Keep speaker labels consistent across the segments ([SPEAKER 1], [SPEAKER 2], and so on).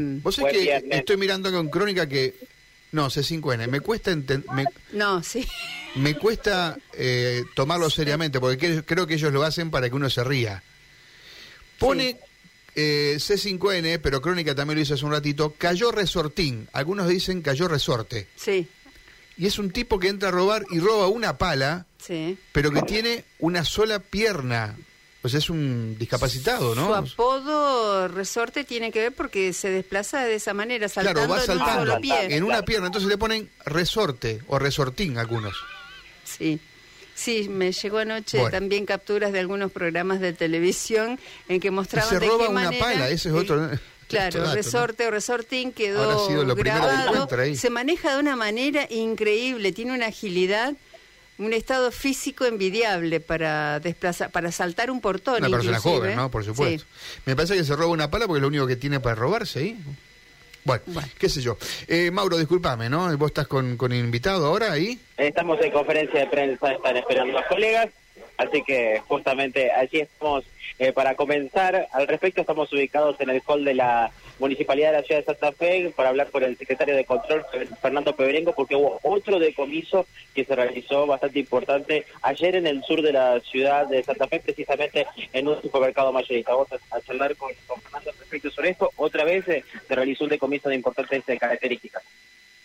[SPEAKER 1] bien.
[SPEAKER 2] Vos sabés que
[SPEAKER 3] viernes.
[SPEAKER 2] estoy mirando con Crónica que... No, C5N. Me cuesta, enten- me,
[SPEAKER 1] No, sí.
[SPEAKER 2] me cuesta eh, tomarlo seriamente, porque cre- creo que ellos lo hacen para que uno se ría. Pone eh, C5N, pero Crónica también lo hizo hace un ratito, cayó resortín. Algunos dicen cayó resorte.
[SPEAKER 1] Sí,
[SPEAKER 2] Y es un tipo que entra a robar y roba una pala,
[SPEAKER 1] sí.
[SPEAKER 2] pero que tiene una sola pierna. Pues es un discapacitado,
[SPEAKER 1] Su
[SPEAKER 2] ¿no?
[SPEAKER 1] apodo resorte tiene que ver porque se desplaza de esa manera, saltando
[SPEAKER 2] Claro, va
[SPEAKER 1] en un
[SPEAKER 2] saltando
[SPEAKER 1] solo pie.
[SPEAKER 2] en una pierna, entonces le ponen resorte o resortín algunos.
[SPEAKER 1] Sí. Sí, me llegó anoche
[SPEAKER 2] Bueno.
[SPEAKER 1] también capturas de algunos programas de televisión en que
[SPEAKER 2] Y
[SPEAKER 1] mostraban
[SPEAKER 2] se
[SPEAKER 1] de
[SPEAKER 2] roba
[SPEAKER 1] qué
[SPEAKER 2] una
[SPEAKER 1] manera
[SPEAKER 2] pala, ese es otro.
[SPEAKER 1] Claro,
[SPEAKER 2] dato, ¿no?
[SPEAKER 1] resorte o resortín quedó
[SPEAKER 2] sido lo que ahí.
[SPEAKER 1] Se maneja de una manera increíble, tiene una agilidad, un estado físico envidiable para desplazar, para saltar un portón.
[SPEAKER 2] Una persona
[SPEAKER 1] inclusive.
[SPEAKER 2] joven, ¿no? Por supuesto.
[SPEAKER 1] Sí.
[SPEAKER 2] Me parece que se roba una pala porque es lo único que tiene para robarse ahí. Bueno,
[SPEAKER 1] Bueno.
[SPEAKER 2] qué sé yo. Eh, Mauro, discúlpame, ¿no? ¿Vos estás con, con invitado ahora ahí?
[SPEAKER 3] Estamos en conferencia de prensa, están esperando los colegas, así que justamente allí estamos eh, para comenzar. Al respecto, estamos ubicados en el hall de la Municipalidad de la Ciudad de Santa Fe para hablar con el secretario de Control, Fernando Peberengo, porque hubo otro decomiso que se realizó bastante importante ayer en el sur de la ciudad de Santa Fe, precisamente en un supermercado mayorista. Vamos a, charlar con, con Fernando respecto sobre esto. Otra vez eh, se realizó un decomiso de importantes eh, características.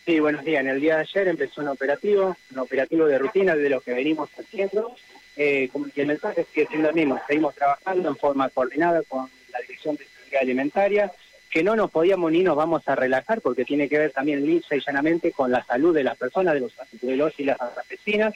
[SPEAKER 4] Sí, buenos días. En el día de ayer empezó un operativo, un operativo de rutina de lo que venimos haciendo. Eh, que el mensaje sigue siendo el mismo. Seguimos trabajando en forma coordinada con la Dirección de Seguridad Alimentaria, que no nos podíamos ni nos vamos a relajar porque tiene que ver también lisa y llanamente con la salud de las personas, de los, de los y las vecinas.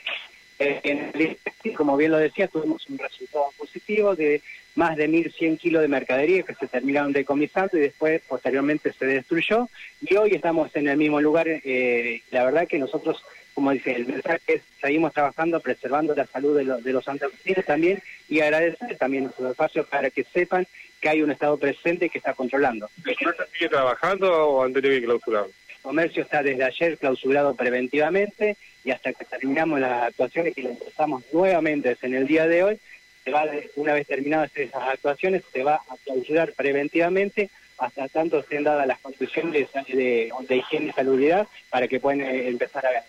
[SPEAKER 4] Eh, como bien lo decía, tuvimos un resultado positivo de más de 1.100 kilos de mercadería que se terminaron decomisando y después posteriormente se destruyó. Y hoy estamos en el mismo lugar. eh, la verdad que nosotros, como dice, el mensaje es seguimos trabajando, preservando la salud de, los de los santafesinos también y agradecer también su espacio para que sepan que hay un Estado presente que está controlando.
[SPEAKER 5] ¿El comercio sigue trabajando o han tenido que clausurar?
[SPEAKER 4] El comercio está desde ayer clausurado preventivamente y hasta que terminamos las actuaciones y las empezamos nuevamente en el día de hoy, se va de- una vez terminadas esas actuaciones, se va a clausurar preventivamente hasta tanto estén dadas las condiciones de, de, de higiene y salubridad para que puedan eh, empezar a, a-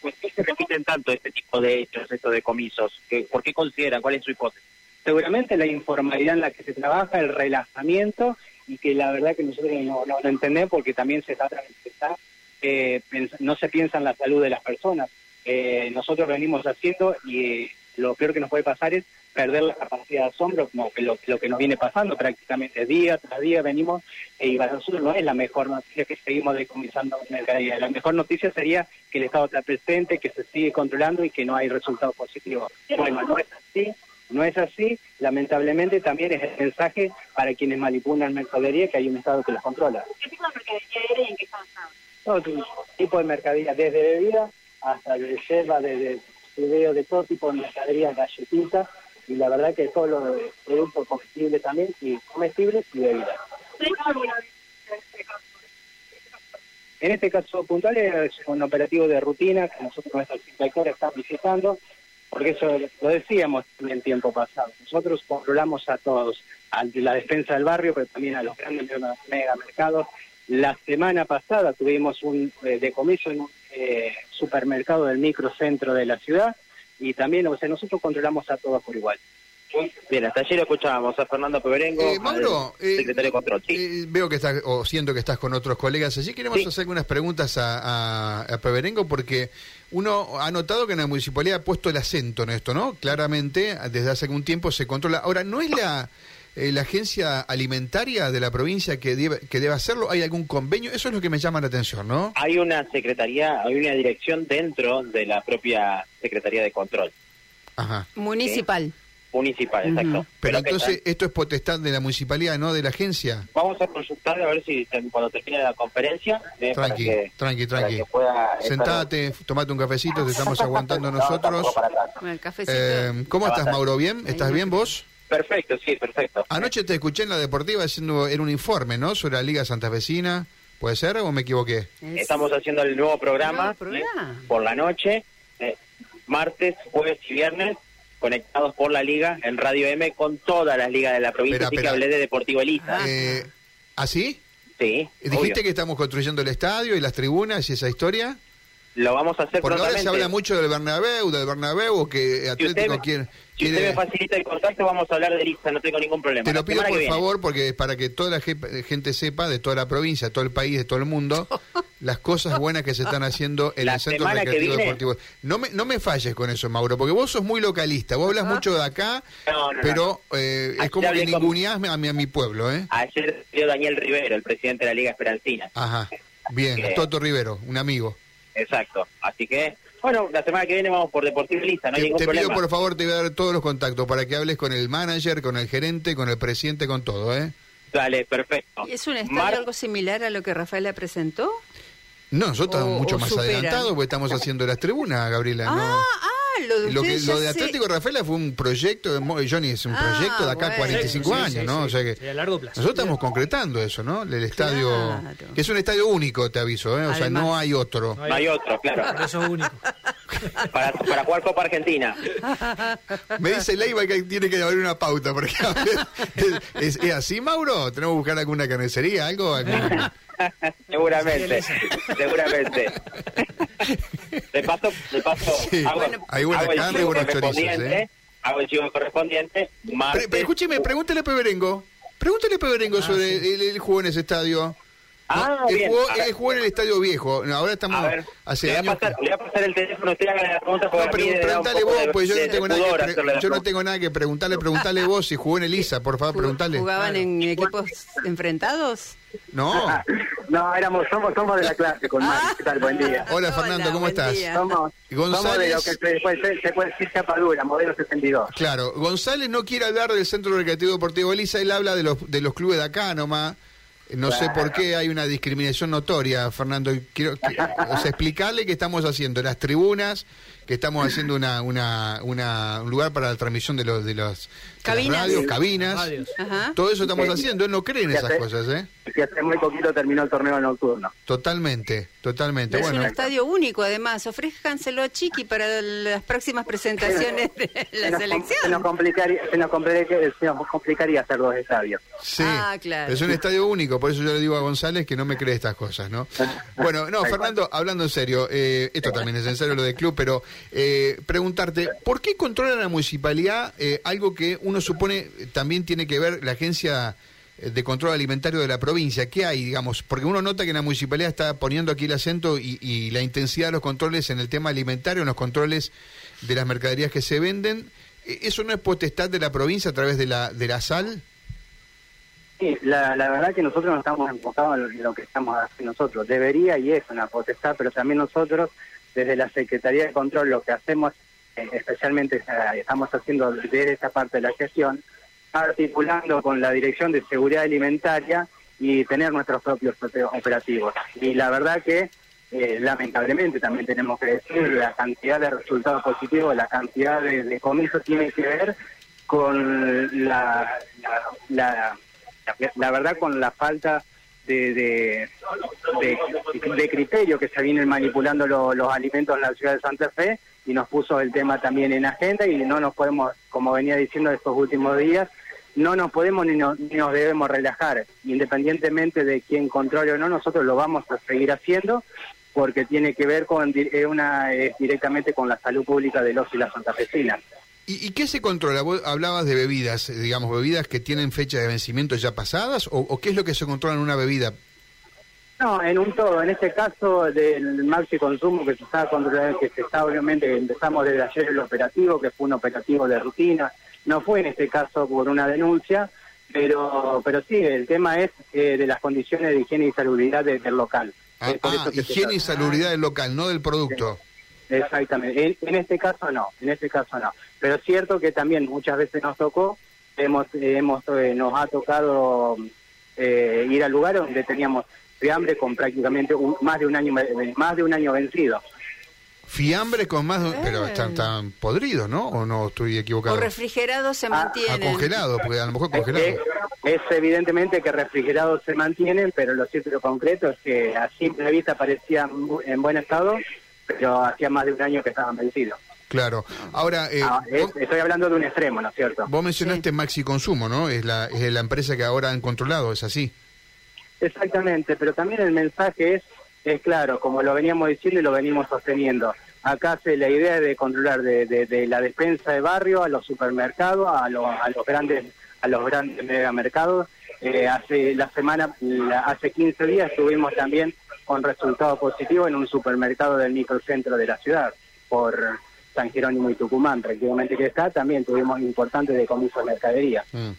[SPEAKER 3] ¿Por qué se repiten tanto este tipo de hechos, estos decomisos? ¿Qué- ¿Por qué consideran? ¿Cuál es su hipótesis?
[SPEAKER 4] seguramente la informalidad en la que se trabaja, el relajamiento y que la verdad que nosotros no, no lo entendemos porque también se empezar, eh, no se piensa en la salud de las personas. Eh, nosotros venimos haciendo y lo peor que nos puede pasar es perder la capacidad de asombro, como que lo, lo que nos viene pasando prácticamente día tras día venimos, eh, y para nosotros no es la mejor noticia que seguimos decomisando mercadería. La mejor noticia sería que el Estado está presente, que se sigue controlando y que no hay resultados positivos. Bueno, no es así, no es así, lamentablemente también es el mensaje para quienes manipulan mercadería que hay un Estado que los controla.
[SPEAKER 6] ¿Qué tipo de mercadería era y en qué estado estaba?
[SPEAKER 4] Todo tipo de mercadería, desde bebida hasta de yerba, desde fideo, de todo tipo de mercadería, galletitas, y la verdad que todos los productos comestibles también, y comestibles y bebidas. En este caso puntual es un operativo de rutina que nosotros nuestros inspectores están visitando, porque eso lo decíamos en el tiempo pasado. Nosotros controlamos a todos, a la defensa del barrio, pero también a los grandes megamercados. La semana pasada tuvimos un eh, decomiso en un eh, supermercado del microcentro de la ciudad y también, o sea, nosotros controlamos a todos por igual.
[SPEAKER 3] Bien, hasta ayer escuchábamos a Fernando Peberengo,
[SPEAKER 2] Eh, Mauro, eh,
[SPEAKER 3] secretario de Control. Sí.
[SPEAKER 2] eh, veo que estás, o siento que estás con otros colegas allí. Queremos
[SPEAKER 3] Sí.
[SPEAKER 2] hacer algunas preguntas a, a, a Peberengo porque uno ha notado que en la municipalidad ha puesto el acento en esto, ¿no? Claramente, desde hace algún tiempo se controla. Ahora, ¿no es la, eh, la agencia alimentaria de la provincia que debe, que debe hacerlo? ¿Hay algún convenio? Eso es lo que me llama la atención, ¿no?
[SPEAKER 3] Hay una secretaría, hay una dirección dentro de la propia Secretaría de Control
[SPEAKER 2] Ajá.
[SPEAKER 1] Municipal.
[SPEAKER 3] municipal, exacto.
[SPEAKER 2] Pero entonces, esto es potestad de la municipalidad, no de la agencia.
[SPEAKER 3] vamos a consultar a ver si cuando termine la conferencia, eh, para
[SPEAKER 2] Tranqui,
[SPEAKER 3] que-
[SPEAKER 2] tranqui, tranqui.
[SPEAKER 3] estar-
[SPEAKER 2] Sentate, tomate un cafecito, te estamos aguantando
[SPEAKER 3] No,
[SPEAKER 2] nosotros.
[SPEAKER 1] Con el cafecito.
[SPEAKER 2] Eh, ¿Cómo estás, Mauro? ¿Bien? ¿Estás bien vos?
[SPEAKER 3] Perfecto, sí, perfecto.
[SPEAKER 2] Anoche te escuché en la deportiva haciendo era un informe, ¿no? Sobre la Liga Santafesina. ¿Puede ser o me equivoqué?
[SPEAKER 1] Es-
[SPEAKER 3] Estamos haciendo el nuevo programa,
[SPEAKER 1] Nuevo programa.
[SPEAKER 3] ¿eh? por la noche, eh, martes, jueves y viernes, conectados por la liga en Radio M con todas las ligas de la provincia, así que hablé de Deportivo Elisa.
[SPEAKER 1] Ah.
[SPEAKER 2] Eh, ¿Así?
[SPEAKER 3] Sí,
[SPEAKER 2] Dijiste
[SPEAKER 3] obvio.
[SPEAKER 2] que estamos construyendo el estadio y las tribunas y esa historia.
[SPEAKER 3] Lo vamos a hacer
[SPEAKER 2] Porque ahora se
[SPEAKER 3] prontamente.
[SPEAKER 2] habla mucho del Bernabéu, del Bernabéu, o que
[SPEAKER 3] Si
[SPEAKER 2] Atlético
[SPEAKER 3] usted, me-
[SPEAKER 2] quiere...
[SPEAKER 3] si usted
[SPEAKER 2] quiere-
[SPEAKER 3] me facilita el contacto, vamos a hablar de lista, no tengo ningún problema.
[SPEAKER 2] Te lo pido por favor, porque para que toda la ge- gente sepa, de toda la provincia, de todo el país, de todo el mundo, las cosas buenas que se están haciendo en
[SPEAKER 3] La
[SPEAKER 2] el Centro Recreativo
[SPEAKER 3] viene-
[SPEAKER 2] Deportivo. No me, no me falles con eso, Mauro, porque vos sos muy localista, vos hablas mucho de acá,
[SPEAKER 3] No, no, no.
[SPEAKER 2] pero eh, es como que
[SPEAKER 3] hablé con-
[SPEAKER 2] ninguneás a mi, a mi pueblo, ¿eh?
[SPEAKER 3] Ayer dio Daniel Rivero, el presidente de la Liga Esperancina.
[SPEAKER 2] Ajá, bien,
[SPEAKER 3] Que-
[SPEAKER 2] Toto Rivero, un amigo.
[SPEAKER 3] Exacto. Así que, bueno, la semana que viene vamos por Deportivo Lista, no hay
[SPEAKER 2] Te,
[SPEAKER 3] ningún
[SPEAKER 2] te pido
[SPEAKER 3] problema.
[SPEAKER 2] por favor, te voy a dar todos los contactos para que hables con el manager, con el gerente, con el presidente, con todo, ¿eh?
[SPEAKER 3] Dale, perfecto.
[SPEAKER 1] ¿Y ¿Es un estadio
[SPEAKER 3] Mar-
[SPEAKER 1] algo similar a lo que Rafaela presentó?
[SPEAKER 2] No, nosotros
[SPEAKER 1] O-
[SPEAKER 2] estamos mucho más
[SPEAKER 1] superan.
[SPEAKER 2] adelantados porque estamos haciendo las tribunas, Gabriela. no.
[SPEAKER 1] Ah, ah, lo de
[SPEAKER 2] Lo, que,
[SPEAKER 1] ustedes
[SPEAKER 2] lo
[SPEAKER 1] ya
[SPEAKER 2] de
[SPEAKER 1] sé.
[SPEAKER 2] Atlético Rafaela fue un proyecto, de, Johnny, es un
[SPEAKER 1] Ah,
[SPEAKER 2] proyecto de acá a
[SPEAKER 1] bueno.
[SPEAKER 2] 45
[SPEAKER 7] Sí, sí,
[SPEAKER 2] años,
[SPEAKER 7] sí,
[SPEAKER 2] ¿no?
[SPEAKER 7] sí.
[SPEAKER 2] O sea que
[SPEAKER 7] Sí, a largo plazo.
[SPEAKER 2] nosotros estamos concretando eso, ¿no? El estadio,
[SPEAKER 1] Claro.
[SPEAKER 2] que es un estadio único, te aviso, ¿eh? O sea, no hay otro.
[SPEAKER 3] No hay otro, claro.
[SPEAKER 7] Por eso es único.
[SPEAKER 3] Para, para jugar Copa Argentina.
[SPEAKER 2] Me dice Leiva que tiene que haber una pauta, porque ¿es, es así, Mauro? ¿Tenemos que buscar alguna carnicería, algo? ¿Algún-
[SPEAKER 3] seguramente, seguramente. De paso, de paso,
[SPEAKER 2] Sí,
[SPEAKER 3] hago,
[SPEAKER 2] hay buena
[SPEAKER 3] hago el
[SPEAKER 2] carne buenos chorizos,
[SPEAKER 3] correspondiente,
[SPEAKER 2] ¿eh?
[SPEAKER 3] hago el chivo correspondiente, martes,
[SPEAKER 2] Pre- escúcheme, pregúntele a Peberengo. Pregúntele a Peberengo sobre el, el juego en ese estadio.
[SPEAKER 3] Ah,
[SPEAKER 2] él,
[SPEAKER 3] bien.
[SPEAKER 2] jugó, él jugó en el estadio viejo. Ahora estamos
[SPEAKER 3] a ver,
[SPEAKER 2] hace
[SPEAKER 3] le, voy a pasar, le voy a pasar el teléfono, usted haga la pregunta
[SPEAKER 2] No, pero preguntale vos,
[SPEAKER 3] de-
[SPEAKER 2] pues yo
[SPEAKER 3] de-
[SPEAKER 2] no tengo nada que pre- yo no tengo nada que preguntarle, preguntale vos si jugó en el ISA, por favor, preguntale.
[SPEAKER 1] ¿Jugaban
[SPEAKER 7] Claro.
[SPEAKER 1] en equipos enfrentados?
[SPEAKER 2] No.
[SPEAKER 4] No, éramos, somos, somos de la clase con Mari. ¿Qué tal? Buen día.
[SPEAKER 2] Hola, Fernando, ¿cómo
[SPEAKER 1] buen
[SPEAKER 2] estás?
[SPEAKER 1] día.
[SPEAKER 4] Somos,
[SPEAKER 2] González.
[SPEAKER 4] somos de lo que se puede, se puede decir chapadura, modelo 62.
[SPEAKER 2] Claro, González no quiere hablar del Centro Recreativo Deportivo Elisa, él habla de los, de los clubes de acá nomás. No sé por qué hay una discriminación notoria, Fernando. Quiero que- o sea, explicarle que estamos haciendo las tribunas, que estamos haciendo una, una, una- un lugar para la transmisión de los de las
[SPEAKER 1] Cabinas.
[SPEAKER 2] radios, cabinas.
[SPEAKER 7] Radios.
[SPEAKER 2] Todo eso estamos haciendo, él no cree en esas cosas, ¿eh?
[SPEAKER 4] Que hace muy poquito terminó el torneo nocturno.
[SPEAKER 2] Totalmente, totalmente.
[SPEAKER 1] Es un
[SPEAKER 2] Bueno,
[SPEAKER 1] estadio único, además. Ofrézcanselo a Chiqui para las próximas presentaciones de
[SPEAKER 4] Se
[SPEAKER 1] la
[SPEAKER 4] nos, se nos
[SPEAKER 1] selección.
[SPEAKER 4] complicaría, se nos complicaría, se nos complicaría hacer dos estadios.
[SPEAKER 2] Sí,
[SPEAKER 1] Ah, claro.
[SPEAKER 2] es un estadio único, por eso yo le digo a González que no me cree estas cosas, ¿no? Bueno, no, Fernando, hablando en serio, eh, esto también es en serio lo del club, pero eh, preguntarte, ¿por qué controla la municipalidad eh, algo que uno supone eh, también tiene que ver la agencia eh, de control alimentario de la provincia? ¿Qué hay, digamos? Porque uno nota que la municipalidad está poniendo aquí el acento y, y la intensidad de los controles en el tema alimentario, en los controles de las mercaderías que se venden. ¿Eso no es potestad de la provincia a través de la, de la sal?
[SPEAKER 4] Sí, la, la verdad que nosotros no estamos enfocados en lo, en lo que estamos haciendo nosotros. Debería y es una potestad, pero también nosotros, desde la Secretaría de Control, lo que hacemos, eh, especialmente eh, estamos haciendo desde esta parte de la gestión, articulando con la Dirección de Seguridad Alimentaria y tener nuestros propios ope- operativos. Y la verdad que, eh, lamentablemente, también tenemos que decir, la cantidad de resultados positivos, la cantidad de, de comisos tiene que ver con la, la, la verdad con la falta de, de, de- criterio que se vienen manipulando lo- los alimentos en la ciudad de Santa Fe y nos puso el tema también en agenda y no nos podemos, como venía diciendo estos últimos días, no nos podemos ni, no- ni nos debemos relajar, independientemente de quién controle o no, nosotros lo vamos a seguir haciendo porque tiene que ver con eh, una eh, directamente con la salud pública de los y las santafesinas.
[SPEAKER 2] ¿Y, y qué se controla? Vos hablabas de bebidas, eh, digamos, bebidas que tienen fecha de vencimiento ya pasadas, o, o qué es lo que se controla en una bebida?
[SPEAKER 4] No, en un todo. En este caso del maxi consumo que se está controlando, que se está obviamente, empezamos desde ayer el operativo, que fue un operativo de rutina. No fue en este caso por una denuncia, pero pero sí, el tema es eh, de las condiciones de higiene y salubridad de- del local.
[SPEAKER 2] Ah, ah, higiene y salubridad del local, no del producto.
[SPEAKER 4] Exactamente. En, en este caso no, en este caso no. Pero es cierto que también muchas veces nos tocó, hemos, eh, hemos eh, nos ha tocado eh, ir al lugar donde teníamos fiambre con prácticamente un- más de un año eh, más de un año vencido.
[SPEAKER 2] Fiambre con más... de- Pero están, están podridos, ¿no? ¿O no estoy
[SPEAKER 1] O
[SPEAKER 2] equivocado?
[SPEAKER 1] refrigerados se
[SPEAKER 4] Ah,
[SPEAKER 2] Ah,
[SPEAKER 1] mantienen.
[SPEAKER 2] congelado, porque a lo mejor
[SPEAKER 4] Eh,
[SPEAKER 2] congelado.
[SPEAKER 4] eh, es evidentemente que refrigerados se mantienen, pero lo cierto y lo concreto es que a simple vista parecían en buen estado, pero hacía más de un año que estaban vencidos.
[SPEAKER 2] Claro. Ahora, eh,
[SPEAKER 4] Ah, es-
[SPEAKER 2] vos,
[SPEAKER 4] estoy hablando de un extremo, ¿no es cierto?
[SPEAKER 2] vos mencionaste Maxi Consumo, ¿no? Es la, es la empresa que ahora han controlado, ¿es así?
[SPEAKER 4] Exactamente, pero también el mensaje es, es claro, como lo veníamos diciendo y lo venimos sosteniendo. Acá se la idea de controlar de, de- de la despensa de barrio a los supermercados, a, los a los grandes a los grandes megamercados. Eh, hace la semana, la- hace 15 días estuvimos también con resultado positivo en un supermercado del microcentro de la ciudad, por San Jerónimo y Tucumán, prácticamente que está, también tuvimos importantes decomisos de mercadería.
[SPEAKER 2] Mm,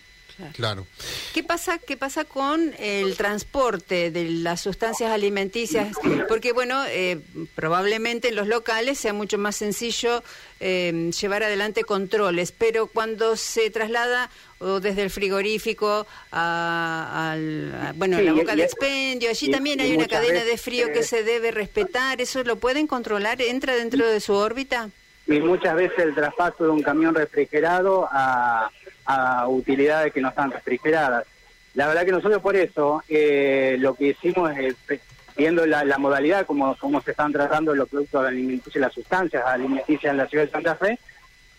[SPEAKER 2] claro.
[SPEAKER 1] ¿Qué pasa, ¿Qué pasa con el transporte de las sustancias alimenticias? Porque, bueno, eh, probablemente en los locales sea mucho más sencillo eh, llevar adelante controles, pero cuando se traslada o desde el frigorífico a, al- a, bueno,
[SPEAKER 4] Sí,
[SPEAKER 1] la boca
[SPEAKER 4] y-
[SPEAKER 1] de expendio, allí
[SPEAKER 4] y-
[SPEAKER 1] también
[SPEAKER 4] y
[SPEAKER 1] hay una cadena de frío
[SPEAKER 4] eh,
[SPEAKER 1] que se debe respetar, ¿eso lo pueden controlar? ¿Entra dentro de su órbita?
[SPEAKER 4] y muchas veces el traspaso de un camión refrigerado a, a utilidades que no están refrigeradas. La verdad que nosotros por eso eh, lo que hicimos es, eh, viendo la, la modalidad, como, cómo se están tratando los productos alimenticios, las sustancias alimenticias en la ciudad de Santa Fe,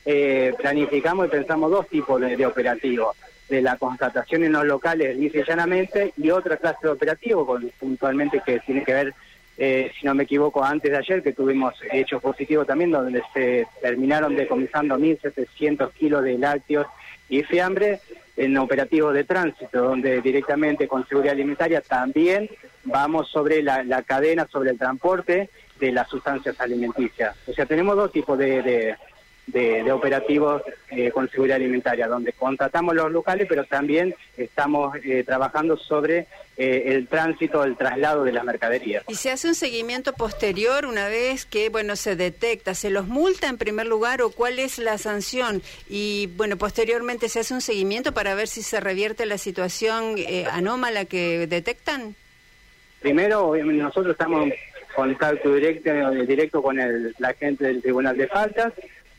[SPEAKER 4] eh, planificamos y pensamos dos tipos de, operativos, de la constatación en los locales y llanamente y otra clase de operativo con, puntualmente que tiene que ver, eh, si no me equivoco, antes de ayer que tuvimos hechos positivos también donde se terminaron decomisando 1.700 kilos de lácteos y fiambre en operativos de tránsito, donde directamente con seguridad alimentaria también vamos sobre la, la cadena, sobre el transporte de las sustancias alimenticias. O sea, tenemos dos tipos de, de, de- de operativos eh, con seguridad alimentaria, donde contratamos los locales, pero también estamos eh, trabajando sobre eh, el tránsito, el traslado de las mercaderías.
[SPEAKER 1] ¿Y se hace un seguimiento posterior una vez que, bueno, se detecta? ¿Se los multa en primer lugar o cuál es la sanción? Y, bueno, posteriormente se hace un seguimiento para ver si se revierte la situación anómala que detectan.
[SPEAKER 4] Primero, obviamente, nosotros estamos en contacto directo, directo con el, la gente del Tribunal de Faltas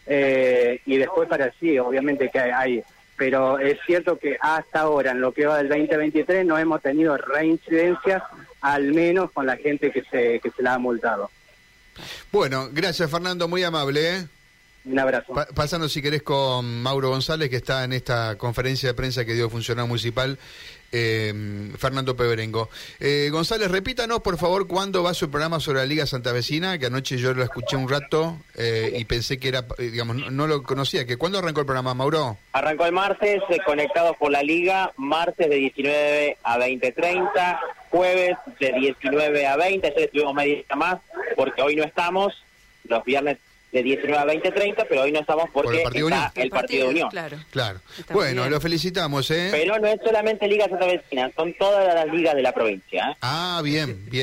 [SPEAKER 4] eh, y después para sí, obviamente que hay, pero es cierto que hasta ahora, en lo que va del 2023, no hemos tenido reincidencias, al menos con la gente que se, que se la ha multado.
[SPEAKER 2] Bueno, gracias Fernando, muy amable. ¿eh?
[SPEAKER 4] Un abrazo.
[SPEAKER 2] Pa- pasando si querés con Mauro González, que está en esta conferencia de prensa que dio el funcionario municipal, eh, Fernando Peberengo. Eh, González, repítanos por favor cuándo va su programa sobre la Liga Santa Vecina, que anoche yo lo escuché un rato eh, y pensé que era, eh, digamos, no, no lo conocía. que ¿Cuándo arrancó el programa, Mauro?
[SPEAKER 3] Arrancó el martes, eh, conectados por la liga, martes de 19 a 20.30, jueves de 19 a 20, ayer estuvimos media más porque hoy no estamos, los viernes de 19 a 20.30, pero hoy no estamos
[SPEAKER 2] Por
[SPEAKER 3] porque
[SPEAKER 2] el partido
[SPEAKER 3] está
[SPEAKER 2] Unión.
[SPEAKER 3] el partido de Unión.
[SPEAKER 1] Claro.
[SPEAKER 2] Claro. Bueno,
[SPEAKER 1] bien.
[SPEAKER 2] lo felicitamos, ¿eh?
[SPEAKER 3] Pero no es solamente Liga Santa Vecina, son todas las ligas de la provincia. ¿eh?
[SPEAKER 2] Ah, bien, bien.